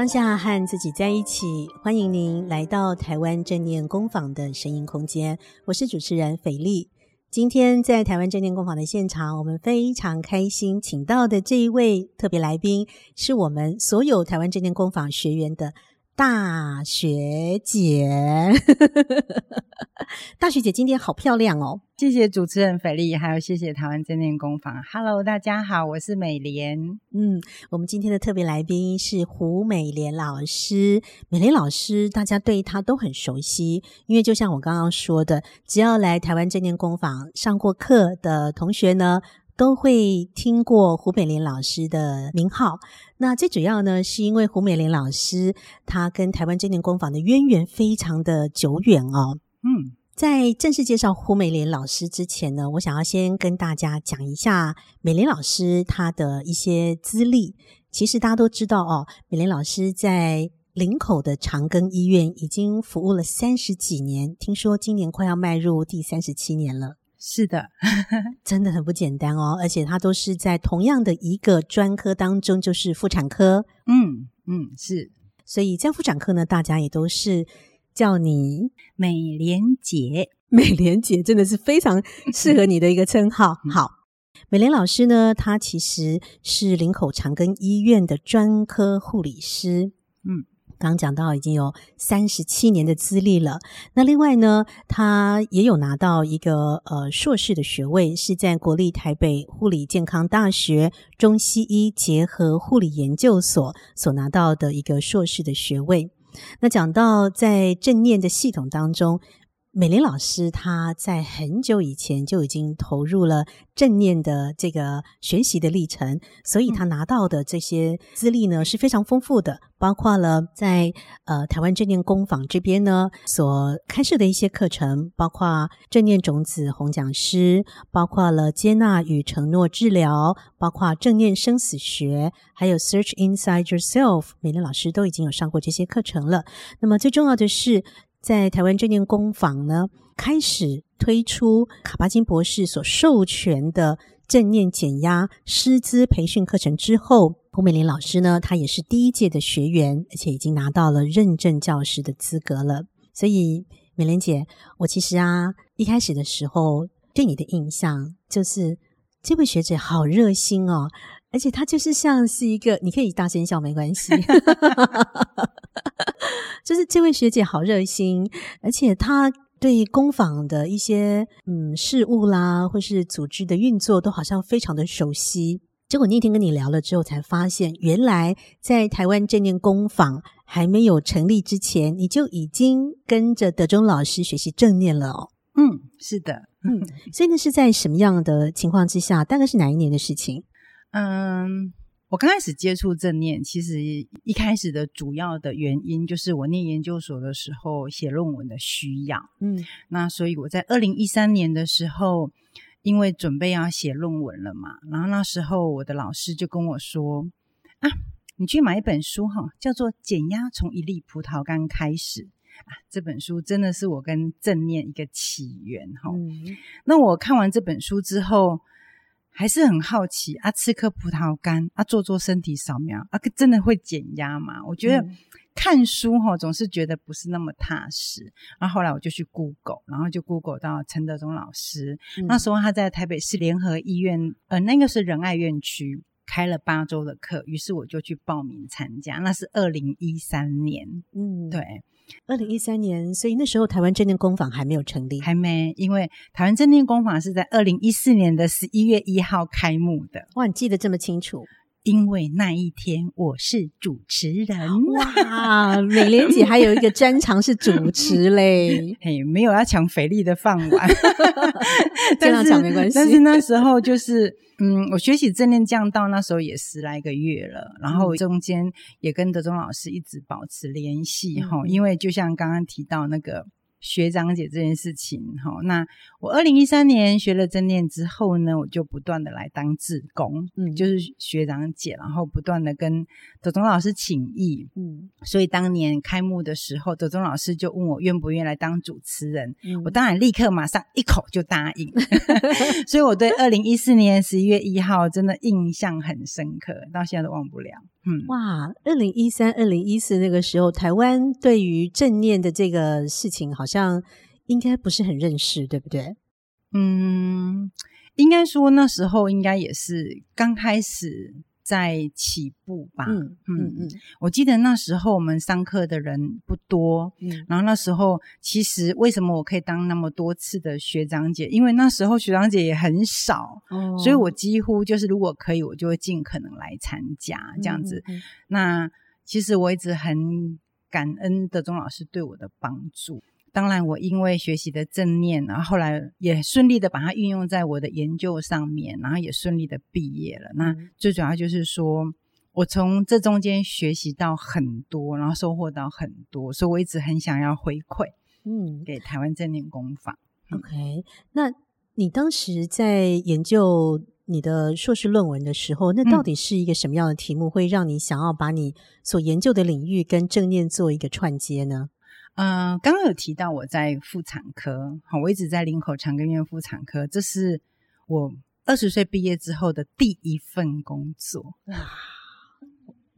当下和自己在一起，欢迎您来到台湾正念工坊的声音空间。我是主持人斐丽。今天在台湾正念工坊的现场，我们非常开心，请到的这一位特别来宾，是我们所有台湾正念工坊学员的大学姐。大学姐今天好漂亮哦！谢谢主持人斐丽，还有谢谢台湾正念工坊。Hello，大家好，我是美莲。嗯，我们今天的特别来宾是胡美莲老师。美莲老师，大家对她都很熟悉，因为就像我刚刚说的，只要来台湾正念工坊上过课的同学呢，都会听过胡美莲老师的名号。那最主要呢，是因为胡美莲老师她跟台湾正念工坊的渊源非常的久远哦。嗯。在正式介绍胡美莲老师之前呢，我想要先跟大家讲一下美莲老师她的一些资历。其实大家都知道哦，美莲老师在林口的长庚医院已经服务了三十几年，听说今年快要迈入第三十七年了。是的，真的很不简单哦，而且他都是在同样的一个专科当中，就是妇产科。嗯嗯，是。所以在妇产科呢，大家也都是。叫你美莲姐，美莲姐真的是非常 适合你的一个称号。好，美莲老师呢，她其实是林口长庚医院的专科护理师。嗯，刚讲到已经有三十七年的资历了。那另外呢，他也有拿到一个呃硕士的学位，是在国立台北护理健康大学中西医结合护理研究所所拿到的一个硕士的学位。那讲到在正念的系统当中，美玲老师她在很久以前就已经投入了正念的这个学习的历程，所以她拿到的这些资历呢是非常丰富的，包括了在呃台湾正念工坊这边呢所开设的一些课程，包括正念种子红讲师，包括了接纳与承诺治疗，包括正念生死学，还有 Search Inside Yourself，美玲老师都已经有上过这些课程了。那么最重要的是。在台湾正念工坊呢，开始推出卡巴金博士所授权的正念减压师资培训课程之后，胡美玲老师呢，她也是第一届的学员，而且已经拿到了认证教师的资格了。所以，美莲姐，我其实啊，一开始的时候对你的印象就是这位学姐好热心哦，而且她就是像是一个，你可以大声笑没关系。就是这位学姐好热心，而且她对工坊的一些嗯事务啦，或是组织的运作，都好像非常的熟悉。结果那天跟你聊了之后，才发现原来在台湾正念工坊还没有成立之前，你就已经跟着德中老师学习正念了哦。嗯，是的，嗯，所以那是在什么样的情况之下？大概是哪一年的事情？嗯。我刚开始接触正念，其实一开始的主要的原因就是我念研究所的时候写论文的需要。嗯，那所以我在二零一三年的时候，因为准备要写论文了嘛，然后那时候我的老师就跟我说：“啊，你去买一本书哈，叫做《减压从一粒葡萄干开始》啊，这本书真的是我跟正念一个起源哈。嗯，那我看完这本书之后。”还是很好奇啊，吃颗葡萄干啊，做做身体扫描啊，真的会减压吗？我觉得看书哈，总是觉得不是那么踏实。然后后来我就去 Google，然后就 Google 到陈德忠老师，嗯、那时候他在台北市联合医院，呃，那个是仁爱院区开了八周的课，于是我就去报名参加。那是二零一三年，嗯，对。二零一三年，所以那时候台湾正念工坊还没有成立，还没，因为台湾正念工坊是在二零一四年的十一月一号开幕的。哇，你记得这么清楚？因为那一天我是主持人。哇，美莲姐还有一个专长是主持嘞，嘿，没有要抢肥力的饭碗，这样讲没关系。但是那时候就是。嗯，我学习正念降到那时候也十来个月了，然后中间也跟德中老师一直保持联系哈，嗯、因为就像刚刚提到那个。学长姐这件事情，哈，那我二零一三年学了正念之后呢，我就不断的来当志工，嗯，就是学长姐，然后不断的跟德宗老师请益，嗯，所以当年开幕的时候，德宗老师就问我愿不愿意来当主持人，嗯，我当然立刻马上一口就答应，所以我对二零一四年十一月一号真的印象很深刻，到现在都忘不了。嗯，哇，二零一三、二零一四那个时候，台湾对于正念的这个事情，好像应该不是很认识，对不对？嗯，应该说那时候应该也是刚开始。在起步吧，嗯嗯嗯，我记得那时候我们上课的人不多，嗯，然后那时候其实为什么我可以当那么多次的学长姐？因为那时候学长姐也很少，哦，所以我几乎就是如果可以，我就会尽可能来参加这样子。嗯嗯，那其实我一直很感恩德中老师对我的帮助。当然，我因为学习的正念，然后后来也顺利的把它运用在我的研究上面，然后也顺利的毕业了。那最主要就是说，我从这中间学习到很多，然后收获到很多，所以我一直很想要回馈，嗯，给台湾正念工坊。OK，那你当时在研究你的硕士论文的时候，那到底是一个什么样的题目，会让你想要把你所研究的领域跟正念做一个串接呢？嗯、呃，刚刚有提到我在妇产科，好，我一直在林口长庚医院妇产科，这是我二十岁毕业之后的第一份工作。哇，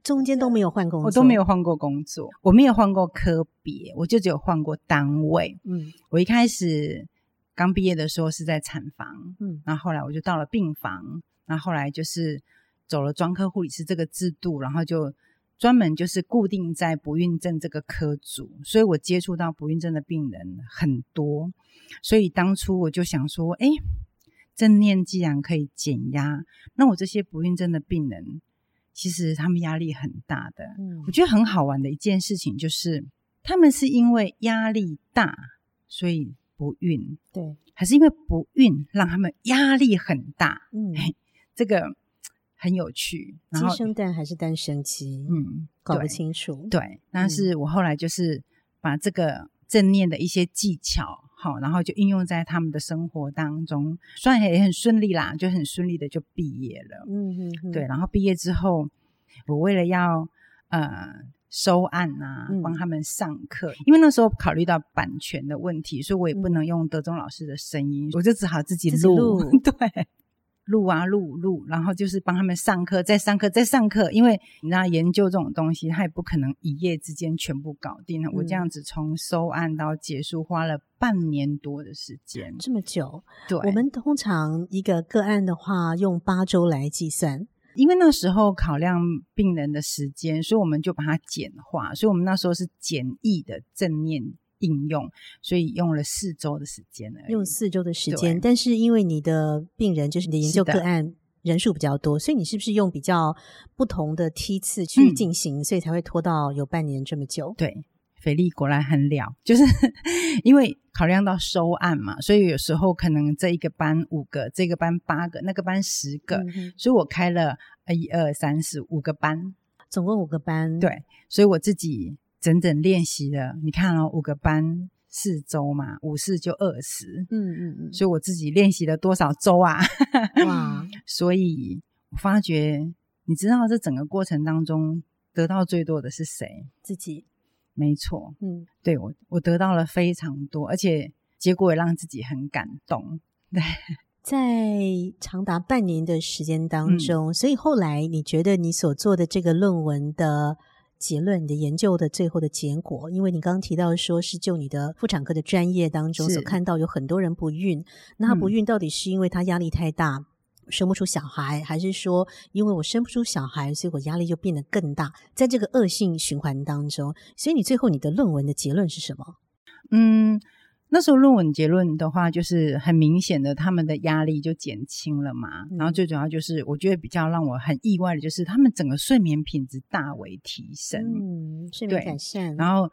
中间都没有换工作，我都没有换过工作，我没有换过科别，我就只有换过单位。嗯，我一开始刚毕业的时候是在产房，嗯，然后后来我就到了病房，然后后来就是走了专科护理师这个制度，然后就。专门就是固定在不孕症这个科组，所以我接触到不孕症的病人很多，所以当初我就想说，哎，正念既然可以减压，那我这些不孕症的病人，其实他们压力很大的。嗯，我觉得很好玩的一件事情就是，他们是因为压力大，所以不孕，对，还是因为不孕让他们压力很大？嗯，这个。很有趣，然后鸡生蛋还是蛋生鸡？嗯，搞不清楚。对，但是我后来就是把这个正念的一些技巧，好，然后就应用在他们的生活当中，虽然也很顺利啦，就很顺利的就毕业了。嗯嗯嗯。对，然后毕业之后，我为了要呃收案啊，帮他们上课，因为那时候考虑到版权的问题，所以我也不能用德中老师的声音，我就只好自己录。对。录啊录录，然后就是帮他们上课，再上课，再上课。因为你知道研究这种东西，他也不可能一夜之间全部搞定了。嗯、我这样子从收案到结束，花了半年多的时间。这么久？对。我们通常一个个案的话，用八周来计算，因为那时候考量病人的时间，所以我们就把它简化。所以我们那时候是简易的正念。应用，所以用了四周的时间呢。用四周的时间，但是因为你的病人就是你的研究个案人数比较多，所以你是不是用比较不同的梯次去进行，嗯，所以才会拖到有半年这么久？对，菲力果然很了，就是 因为考量到收案嘛，所以有时候可能这一个班五个，这个班八个，那个班十个，嗯，所以我开了一二三四五个班，总共五个班。对，所以我自己。整整练习了，你看哦，五个班四周嘛，五四就二十，嗯嗯嗯，所以我自己练习了多少周啊？哇！所以我发觉，你知道这整个过程当中得到最多的是谁？自己，没错，嗯，对，我我得到了非常多，而且结果也让自己很感动。对，在长达半年的时间当中，嗯，所以后来你觉得你所做的这个论文的。结论，你的研究的最后的结果，因为你刚刚提到说是就你的妇产科的专业当中所看到有很多人不孕，那他不孕到底是因为他压力太大，嗯，生不出小孩，还是说因为我生不出小孩，所以我压力就变得更大，在这个恶性循环当中，所以你最后你的论文的结论是什么？嗯。那时候论文结论的话，就是很明显的，他们的压力就减轻了嘛。嗯。然后最主要就是，我觉得比较让我很意外的就是，他们整个睡眠品质大为提升，嗯，睡眠改善。然后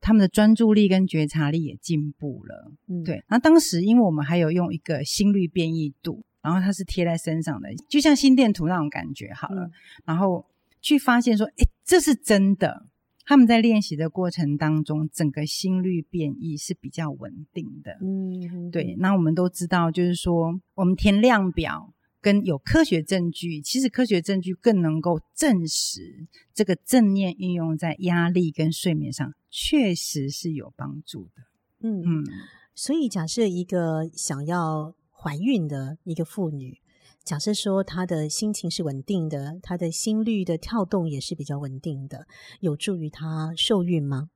他们的专注力跟觉察力也进步了，嗯，对。然后当时因为我们还有用一个心率变异度，然后它是贴在身上的，就像心电图那种感觉好了，嗯。然后去发现说，诶，这是真的。他们在练习的过程当中，整个心率变异是比较稳定的。嗯，对。那我们都知道，就是说，我们填量表跟有科学证据，其实科学证据更能够证实这个正念运用在压力跟睡眠上，确实是有帮助的。嗯嗯。所以，假设一个想要怀孕的一个妇女，假设说他的心情是稳定的，他的心率的跳动也是比较稳定的，有助于他受孕吗？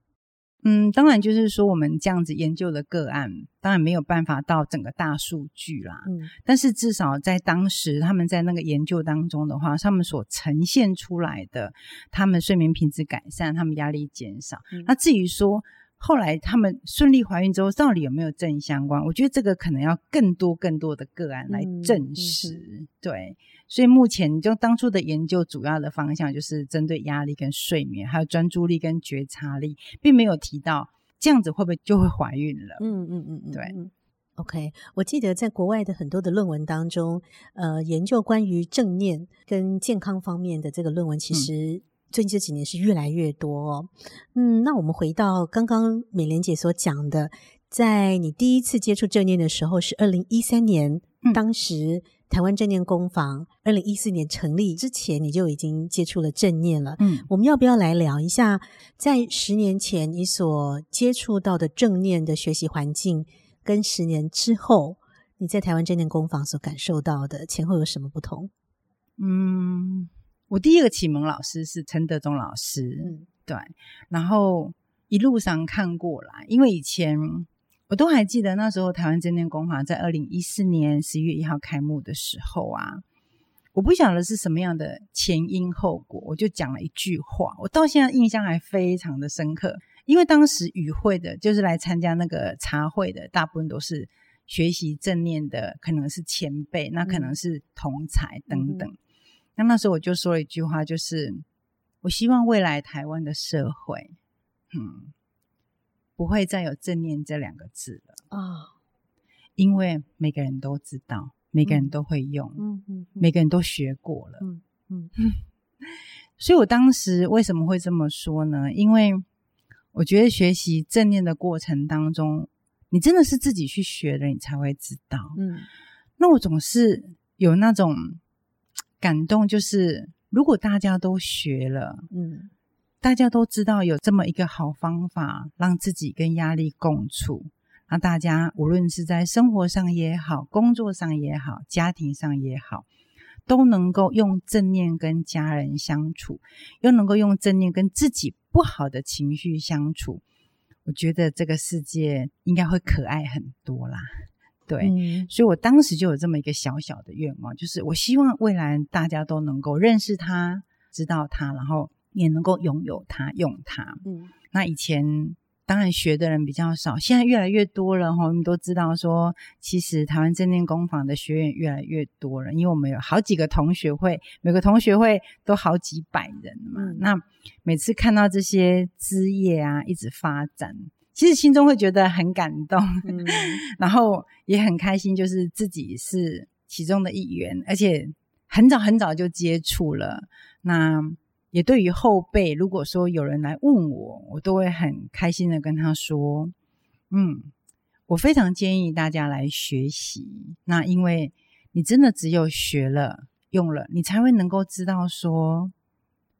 嗯，当然，就是说我们这样子研究的个案，当然没有办法到整个大数据啦。嗯，但是至少在当时他们在那个研究当中的话，他们所呈现出来的，他们睡眠品质改善，他们压力减少。嗯，那至于说，后来他们顺利怀孕之后，到底有没有正相关？我觉得这个可能要更多更多的个案来证实。对，所以目前就当初的研究主要的方向就是针对压力跟睡眠，还有专注力跟觉察力，并没有提到这样子会不会就会怀孕了。嗯嗯嗯嗯，对。OK，我记得在国外的很多的论文当中，呃，研究关于正念跟健康方面的这个论文，其实、嗯。最近这几年是越来越多哦，嗯，那我们回到刚刚美莲姐所讲的，在你第一次接触正念的时候是二零一三年，嗯，当时台湾正念工坊二零一四年成立之前，你就已经接触了正念了，嗯，我们要不要来聊一下，在十年前你所接触到的正念的学习环境，跟十年之后你在台湾正念工坊所感受到的前后有什么不同？嗯。我第一个启蒙老师是陈德忠老师，嗯，对，然后一路上看过来，因为以前我都还记得那时候台湾正念工坊在二零一四年十一月一号开幕的时候啊，我不晓得是什么样的前因后果，我就讲了一句话，我到现在印象还非常的深刻，因为当时与会的，就是来参加那个茶会的，大部分都是学习正念的，可能是前辈，那可能是同才等等。嗯那那时候我就说了一句话，就是我希望未来台湾的社会，嗯，不会再有正念这两个字了啊，哦，因为每个人都知道，每个人都会用，嗯嗯，嗯，每个人都学过了，嗯嗯，嗯，所以我当时为什么会这么说呢？因为我觉得学习正念的过程当中，你真的是自己去学的，你才会知道，嗯，那我总是有那种。感动就是，如果大家都学了，嗯，大家都知道有这么一个好方法，让自己跟压力共处，那大家无论是在生活上也好，工作上也好，家庭上也好，都能够用正念跟家人相处，又能够用正念跟自己不好的情绪相处，我觉得这个世界应该会可爱很多啦。对、嗯，所以我当时就有这么一个小小的愿望，就是我希望未来大家都能够认识他、知道他，然后也能够拥有他、用他。嗯，那以前当然学的人比较少，现在越来越多了哈。我们都知道说，其实台湾正念工坊的学员越来越多了，因为我们有好几个同学会，每个同学会都好几百人嘛。嗯、那每次看到这些枝叶啊，一直发展。其实心中会觉得很感动，嗯、然后也很开心，就是自己是其中的一员，而且很早很早就接触了。那也对于后辈，如果说有人来问我，我都会很开心的跟他说：“嗯，我非常建议大家来学习。那因为你真的只有学了、用了，你才会能够知道说，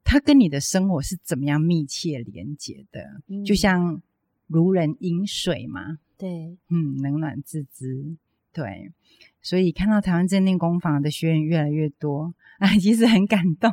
它跟你的生活是怎么样密切连接的，嗯、就像。”如人饮水嘛，对，嗯，冷暖自知，对，所以看到台湾正念工坊的学员越来越多，啊，其实很感动。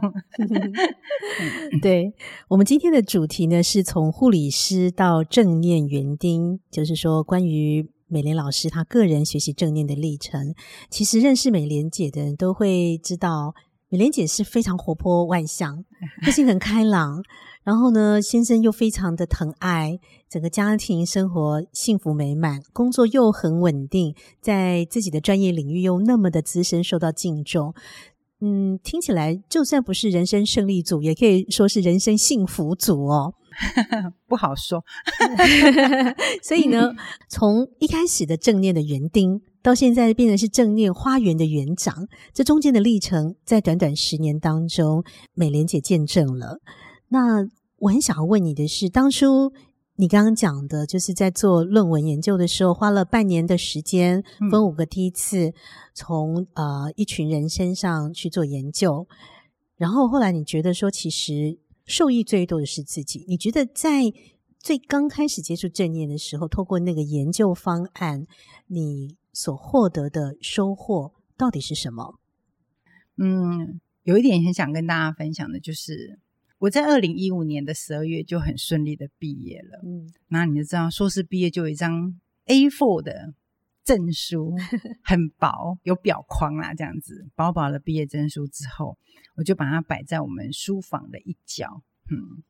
对，我们今天的主题呢，是从护理师到正念园丁，就是说关于美莲老师她个人学习正念的历程。其实认识美莲姐的人都会知道，美莲姐是非常活泼外向，个性很开朗。然后呢，先生又非常的疼爱，整个家庭生活幸福美满，工作又很稳定，在自己的专业领域又那么的资深，受到敬重。嗯，听起来就算不是人生胜利组，也可以说是人生幸福组哦。不好说。所以呢，从一开始的正念的园丁，到现在变成是正念花园的园长，这中间的历程，在短短十年当中，美莲姐见证了。那我很想要问你的是，当初你刚刚讲的，就是在做论文研究的时候，花了半年的时间，分五个梯次，从呃一群人身上去做研究，然后后来你觉得说，其实受益最多的是自己。你觉得在最刚开始接触正念的时候，透过那个研究方案，你所获得的收获到底是什么？嗯，有一点很想跟大家分享的，就是我在二零一五年的十二月就很顺利的毕业了。嗯，那你就知道，硕士毕业就有一张 A4 的证书，很薄，有表框啦，这样子薄薄的毕业证书之后，我就把它摆在我们书房的一角。嗯，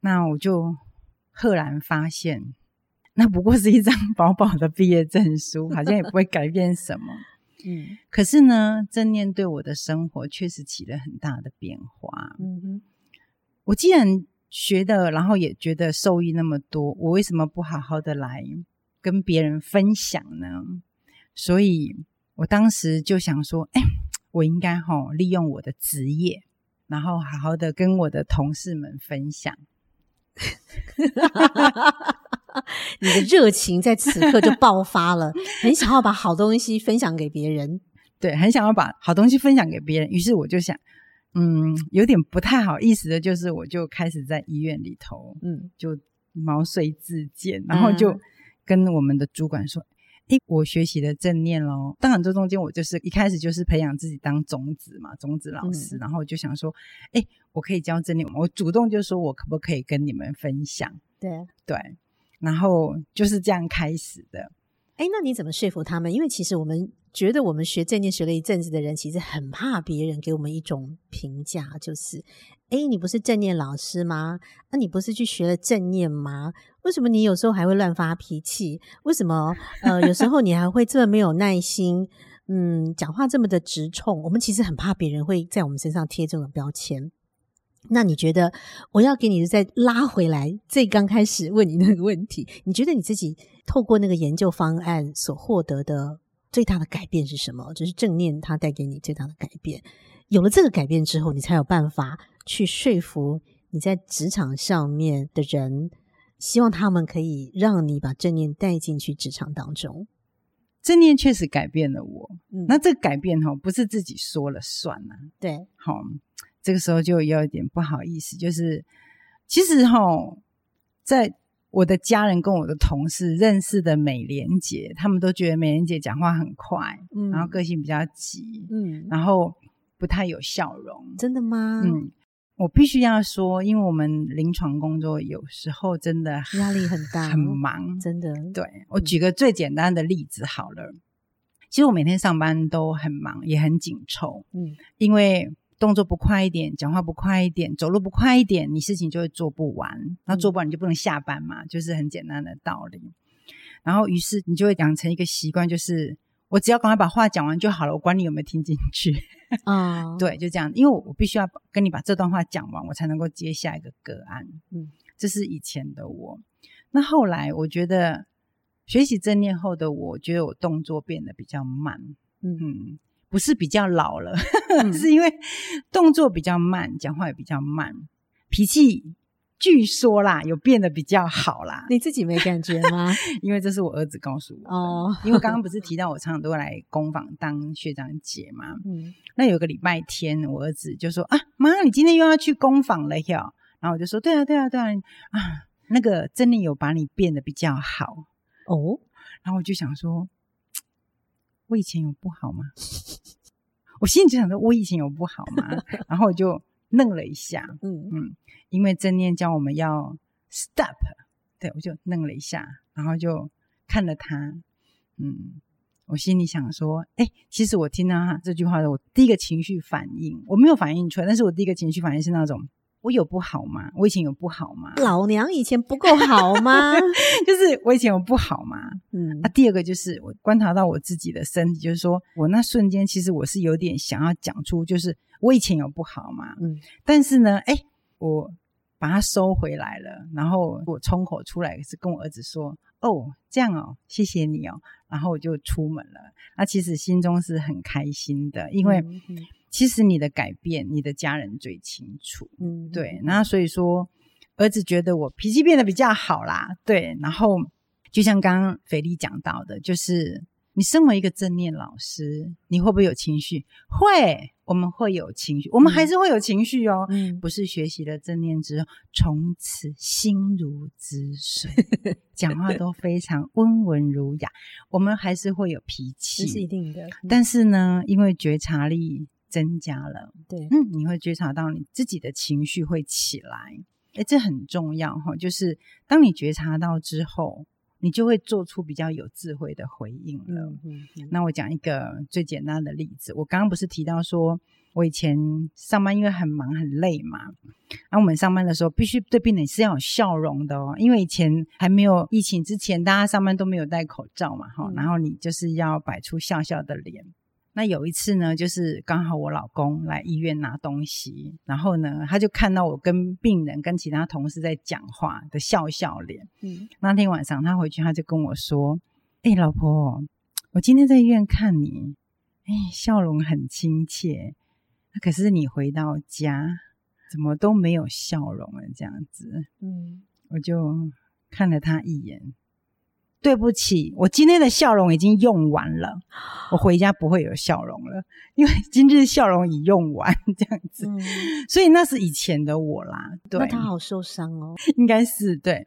那我就赫然发现，那不过是一张 薄薄的毕业证书，好像也不会改变什么。嗯，可是呢，正念对我的生活确实起了很大的变化。嗯哼，我既然学的，然后也觉得受益那么多，我为什么不好好的来跟别人分享呢？所以我当时就想说，哎，我应该齁利用我的职业，然后好好的跟我的同事们分享。你的热情在此刻就爆发了，很想要把好东西分享给别人，对，很想要把好东西分享给别人。于是我就想，嗯，有点不太好意思的，就是我就开始在医院里头，嗯，就毛遂自荐，然后就跟我们的主管说：“诶，我学习的正念咯。”当然，这中间我就是一开始就是培养自己当种子嘛，种子老师，然后就想说：“哎，我可以教正念，我主动就说我可不可以跟你们分享？”对对。然后就是这样开始的。哎，那你怎么说服他们？因为其实我们觉得，我们学正念学了一阵子的人，其实很怕别人给我们一种评价，就是：哎，你不是正念老师吗？那、你不是去学了正念吗？为什么你有时候还会乱发脾气？为什么呃，有时候你还会这么没有耐心？嗯，讲话这么的直冲？我们其实很怕别人会在我们身上贴这种标签。那你觉得我要给你再拉回来，最刚开始问你那个问题，你觉得你自己透过那个研究方案所获得的最大的改变是什么？就是正念它带给你最大的改变。有了这个改变之后，你才有办法去说服你在职场上面的人，希望他们可以让你把正念带进去职场当中。正念确实改变了我，嗯，那这个改变哈，不是自己说了算啊，对，好。这个时候就有一点不好意思，就是其实哈，在我的家人跟我的同事认识的美莲姐，他们都觉得美莲姐讲话很快，嗯，然后个性比较急，嗯，然后不太有笑容。真的吗？嗯，我必须要说，因为我们临床工作有时候真的压力很大，很忙，真的。对，我举个最简单的例子好了，嗯，其实我每天上班都很忙，也很紧凑，嗯，因为。动作不快一点，讲话不快一点，走路不快一点，你事情就会做不完。那做不完你就不能下班嘛，嗯、就是很简单的道理。然后于是你就会养成一个习惯，就是我只要赶快把话讲完就好了，我管你有没有听进去。啊、哦，对，就这样，因为我必须要跟你把这段话讲完，我才能够接下一个个案。嗯，这是以前的我。那后来我觉得学习正念后的我，我觉得我动作变得比较慢。嗯。嗯不是比较老了，嗯、是因为动作比较慢，讲话也比较慢，脾气据说啦有变得比较好啦。你自己没感觉吗？因为这是我儿子告诉我。哦，因为刚刚不是提到我常常都会来工坊当学长姐嘛。嗯，那有个礼拜天，我儿子就说啊，妈，你今天又要去工坊了哟。然后我就说，对啊，对啊，对啊，啊，那个真的有把你变得比较好哦。然后我就想说。我以前有不好吗？我心里就想说，我以前有不好吗？然后我就愣了一下，嗯嗯，因为正念教我们要 stop，对，我就愣了一下，然后就看了他，嗯，我心里想说，哎，其实我听到他这句话的，我第一个情绪反应，我没有反应出来，但是我第一个情绪反应是那种。我有不好吗？我以前有不好吗？老娘以前不够好吗？就是我以前有不好吗？嗯，啊，第二个就是我观察到我自己的身体，就是说我那瞬间其实我是有点想要讲出，就是我以前有不好吗？嗯，但是呢，哎，我把它收回来了，然后我冲口出来是跟我儿子说：“哦，这样哦，谢谢你哦。”然后我就出门了。那其实心中是很开心的，因为。其实你的改变，你的家人最清楚。嗯，对。那所以说，儿子觉得我脾气变得比较好啦。对，然后就像刚刚斐莉讲到的，就是你身为一个正念老师，你会不会有情绪？会，我们会有情绪，我们还是会有情绪哦。嗯，不是学习了正念之后，从此心如止水，讲话都非常温文儒雅。我们还是会有脾气，这是一定的。但是呢，因为觉察力。增加了。对，嗯，你会觉察到你自己的情绪会起来，诶，这很重要哈。就是当你觉察到之后，你就会做出比较有智慧的回应了。嗯嗯嗯。那我讲一个最简单的例子，我刚刚不是提到说，我以前上班因为很忙很累嘛，然后我们上班的时候必须对病人是要有笑容的哦，因为以前还没有疫情之前，大家上班都没有戴口罩嘛，哈、嗯，然后你就是要摆出笑笑的脸。那有一次呢，就是刚好我老公来医院拿东西，然后呢，他就看到我跟病人跟其他同事在讲话的笑笑脸。嗯，那天晚上他回去他就跟我说：“哎、欸，老婆，我今天在医院看你，哎、欸，笑容很亲切。”可是你回到家怎么都没有笑容了？这样子，嗯，我就看了他一眼。对不起，我今天的笑容已经用完了，我回家不会有笑容了，因为今日笑容已用完，这样子。嗯，所以那是以前的我啦。对，那他好受伤哦，应该是对。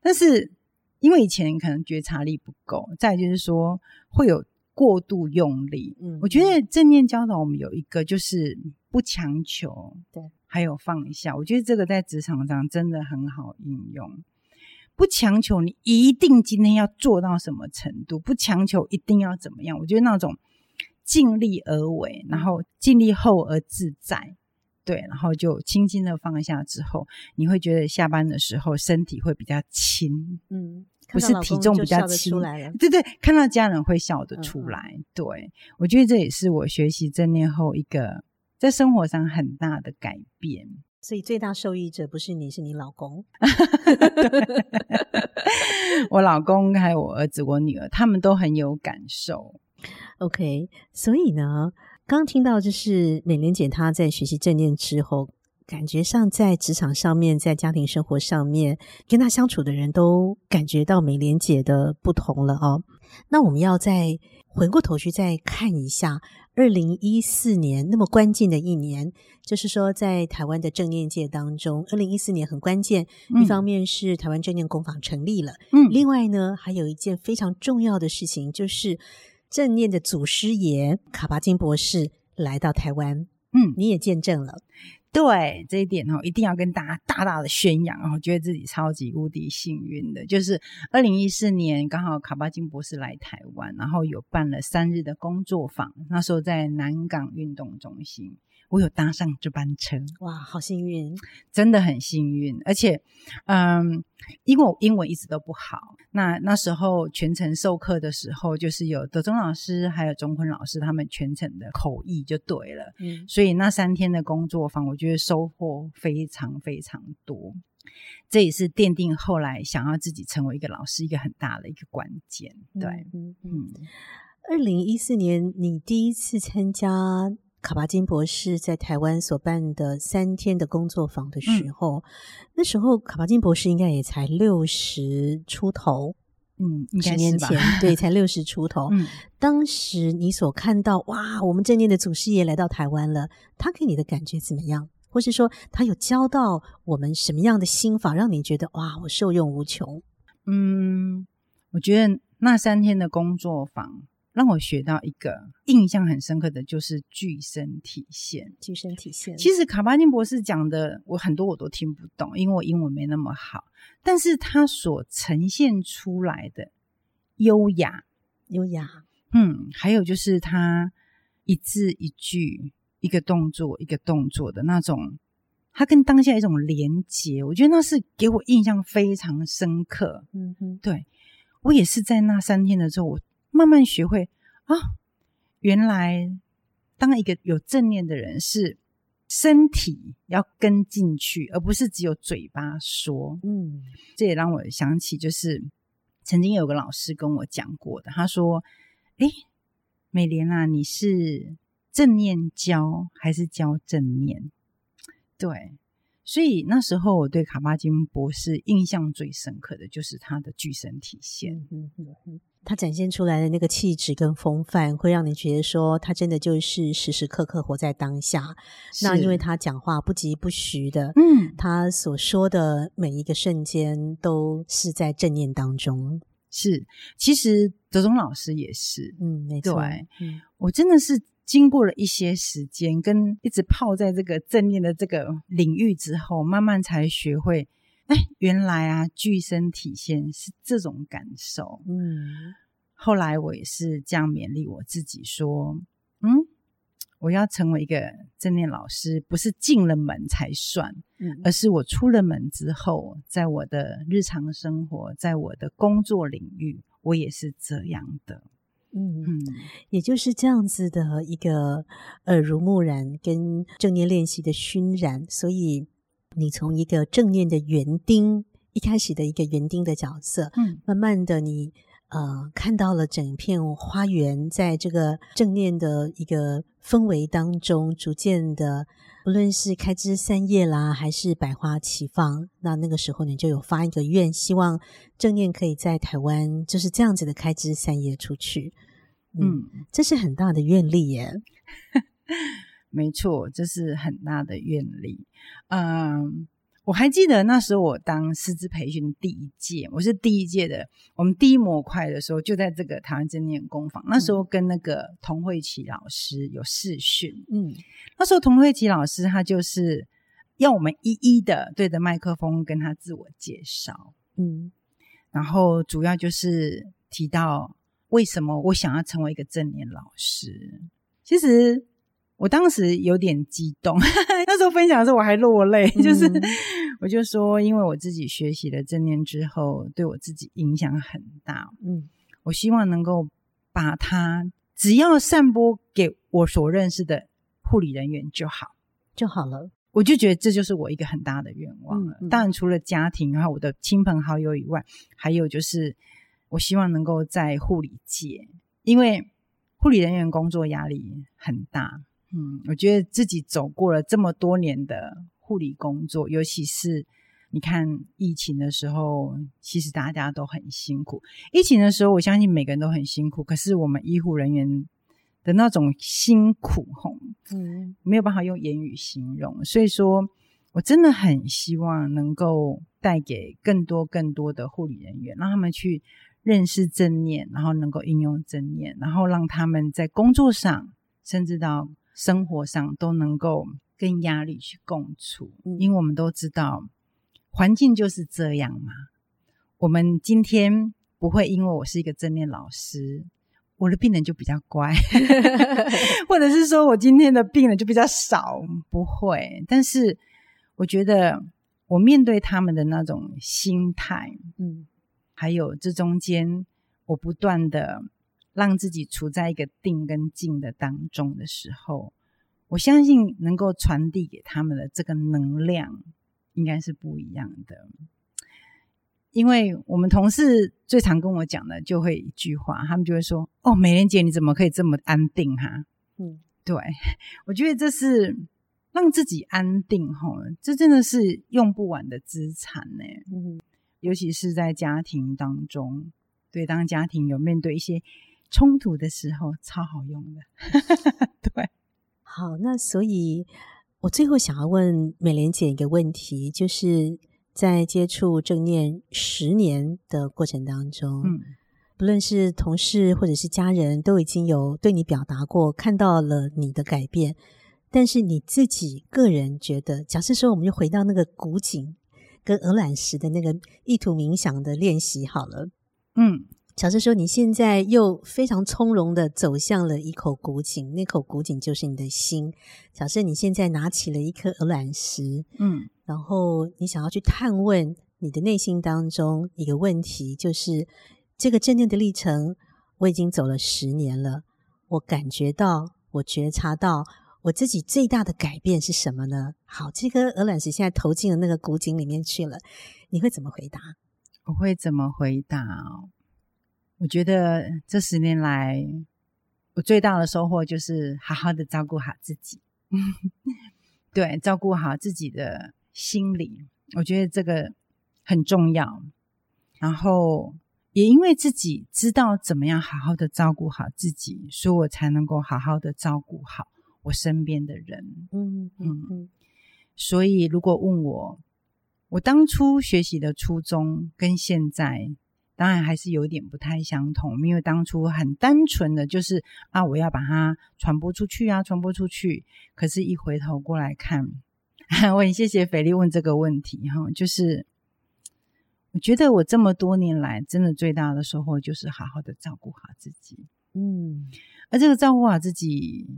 但是因为以前可能觉察力不够，再就是说会有。过度用力，嗯，我觉得正念教导我们有一个就是不强求，对，还有放下。我觉得这个在职场上真的很好应用。不强求你一定今天要做到什么程度，不强求一定要怎么样。我觉得那种尽力而为，然后尽力后而自在，对，然后就轻轻的放下之后，你会觉得下班的时候身体会比较轻，嗯。不是体重比较轻，对对，看到家人会笑得出来。嗯、对，我觉得这也是我学习正念后一个在生活上很大的改变。所以最大受益者不是你，是你老公。我老公还有我儿子、我女儿，他们都很有感受。OK，所以呢，刚听到就是美莲姐她在学习正念之后。感觉上，在职场上面，在家庭生活上面，跟她相处的人都感觉到美莲姐的不同了哦。那我们要再回过头去再看一下，二零一四年那么关键的一年，就是说在台湾的正念界当中，二零一四年很关键。嗯、一方面是台湾正念工坊成立了，嗯，另外呢，还有一件非常重要的事情，就是正念的祖师爷卡巴金博士来到台湾，嗯，你也见证了。对这一点哦，一定要跟大家大大的宣扬，哦觉得自己超级无敌幸运的，就是二零一四年刚好卡巴金博士来台湾，然后有办了三日的工作坊，那时候在南港运动中心。我有搭上这班车，哇，好幸运，真的很幸运。而且，嗯，因为我英文一直都不好，那那时候全程授课的时候，就是有德中老师还有中坤老师他们全程的口译就对了。嗯，所以那三天的工作坊，我觉得收获非常非常多。这也是奠定后来想要自己成为一个老师一个很大的一个关键。对，嗯嗯。二零一四年，你第一次参加。卡巴金博士在台湾所办的三天的工作坊的时候，嗯、那时候卡巴金博士应该也才六十出头，嗯，十年前对，才六十出头。嗯，当时你所看到哇，我们正念的祖师爷来到台湾了，他给你的感觉怎么样？或是说他有教到我们什么样的心法，让你觉得哇，我受用无穷？嗯，我觉得那三天的工作坊。让我学到一个印象很深刻的就是具身体现。具身体现，其实卡巴金博士讲的，我很多我都听不懂，因为我英文没那么好。但是他所呈现出来的优雅，优雅，嗯，还有就是他一字一句、一个动作一个动作的那种，他跟当下一种连接，我觉得那是给我印象非常深刻。嗯哼，对，我也是在那三天的时候，我。慢慢学会啊，原来当一个有正念的人是身体要跟进去，而不是只有嘴巴说。嗯，这也让我想起，就是曾经有个老师跟我讲过的，他说：“哎，美莲啊，你是正念教还是教正念？”对，所以那时候我对卡巴金博士印象最深刻的就是他的具身体现。嗯嗯嗯。他展现出来的那个气质跟风范，会让你觉得说他真的就是时时刻刻活在当下。那因为他讲话不疾不徐的，嗯，他所说的每一个瞬间都是在正念当中。是，其实德中老师也是，嗯，没错。对，嗯，我真的是经过了一些时间，跟一直泡在这个正念的这个领域之后，慢慢才学会，哎，原来啊，具身体现是这种感受。嗯，后来我也是这样勉励我自己说，嗯，我要成为一个正念老师，不是进了门才算，嗯，而是我出了门之后，在我的日常生活，在我的工作领域，我也是这样的。嗯。嗯，也就是这样子的一个耳濡目染跟正念练习的熏染，所以你从一个正念的园丁，一开始的一个园丁的角色，嗯，慢慢的你呃看到了整片花园，在这个正念的一个氛围当中，逐渐的，不论是开枝散叶啦，还是百花齐放，那那个时候你就有发一个愿，希望正念可以在台湾就是这样子的开枝散叶出去。嗯，这是很大的愿力耶。没错，这是很大的愿力。嗯，我还记得那时候我当师资培训第一届，我是第一届的。我们第一模块的时候，就在这个台湾正念工坊。那时候跟那个童慧琪老师有视讯。嗯，那时候童慧琪老师他就是要我们一一的对着麦克风跟他自我介绍。嗯，然后主要就是提到。为什么我想要成为一个正念老师？其实我当时有点激动，那时候分享的时候我还落泪，嗯、就 是我就说，因为我自己学习了正念之后，对我自己影响很大。嗯，我希望能够把它只要散播给我所认识的护理人员就好就好了。我就觉得这就是我一个很大的愿望了。嗯嗯、当然，除了家庭，然后我的亲朋好友以外，还有就是。我希望能够在护理界，因为护理人员工作压力很大。嗯，我觉得自己走过了这么多年的护理工作，尤其是你看疫情的时候，其实大家都很辛苦。疫情的时候，我相信每个人都很辛苦。可是我们医护人员的那种辛苦，吼，嗯，没有办法用言语形容。所以说我真的很希望能够带给更多更多的护理人员，让他们去。认识正念，然后能够应用正念，然后让他们在工作上，甚至到生活上都能够跟压力去共处。嗯，因为我们都知道，环境就是这样嘛。我们今天不会因为我是一个正念老师，我的病人就比较乖，或者是说我今天的病人就比较少，不会。但是我觉得我面对他们的那种心态，嗯。还有这中间，我不断的让自己处在一个定跟静的当中的时候，我相信能够传递给他们的这个能量，应该是不一样的。因为我们同事最常跟我讲的，就会一句话，他们就会说：“哦，美莲姐，你怎么可以这么安定？”哈，嗯，对，我觉得这是让自己安定，吼，这真的是用不完的资产呢。嗯。尤其是在家庭当中，对，当家庭有面对一些冲突的时候，超好用的。对，好，那所以我最后想要问美莲姐一个问题，就是在接触正念十年的过程当中，嗯，不论是同事或者是家人，都已经有对你表达过，看到了你的改变，但是你自己个人觉得，假设说，我们就回到那个古井。跟鹅卵石的那个意图冥想的练习好了，嗯，假设说你现在又非常从容的走向了一口古井，那口古井就是你的心。假设你现在拿起了一颗鹅卵石，嗯，然后你想要去探问你的内心当中一个问题，就是这个正念的历程，我已经走了十年了，我感觉到，我觉察到。我自己最大的改变是什么呢？好，这颗鹅卵石现在投进了那个古井里面去了，你会怎么回答？我会怎么回答？我觉得这十年来，我最大的收获就是好好的照顾好自己。对，照顾好自己的心理，我觉得这个很重要。然后也因为自己知道怎么样好好的照顾好自己，所以我才能够好好的照顾好。我身边的人，嗯嗯嗯，所以如果问我，我当初学习的初衷跟现在，当然还是有点不太相同，因为当初很单纯的就是啊，我要把它传播出去啊，传播出去。可是，一回头过来看，我很谢谢斐莉问这个问题哈，就是我觉得我这么多年来，真的最大的收获就是好好的照顾好自己。嗯，而这个照顾好自己，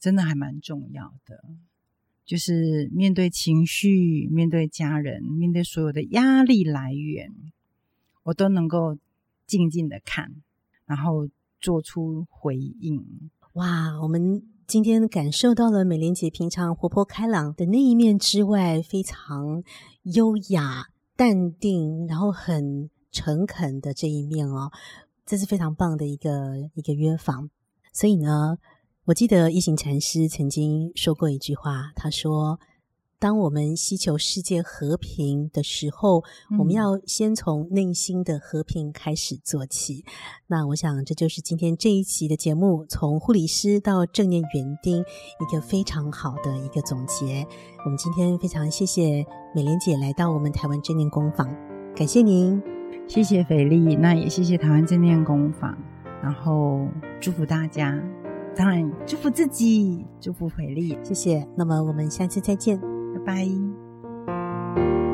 真的还蛮重要的。就是面对情绪，面对家人，面对所有的压力来源，我都能够静静的看，然后做出回应。哇，我们今天感受到了美玲姐平常活泼开朗的那一面之外，非常优雅、淡定，然后很诚恳的这一面哦，这是非常棒的一个一个约访。所以呢。我记得一行禅师曾经说过一句话，他说：“当我们希求世界和平的时候，嗯、我们要先从内心的和平开始做起。”那我想，这就是今天这一期的节目，从护理师到正念园丁，一个非常好的一个总结。我们今天非常谢谢美莲姐来到我们台湾正念工坊，感谢您，谢谢斐丽，那也谢谢台湾正念工坊，然后祝福大家。当然，祝福自己，祝福斐丽，谢谢。那么我们下次再见，拜拜。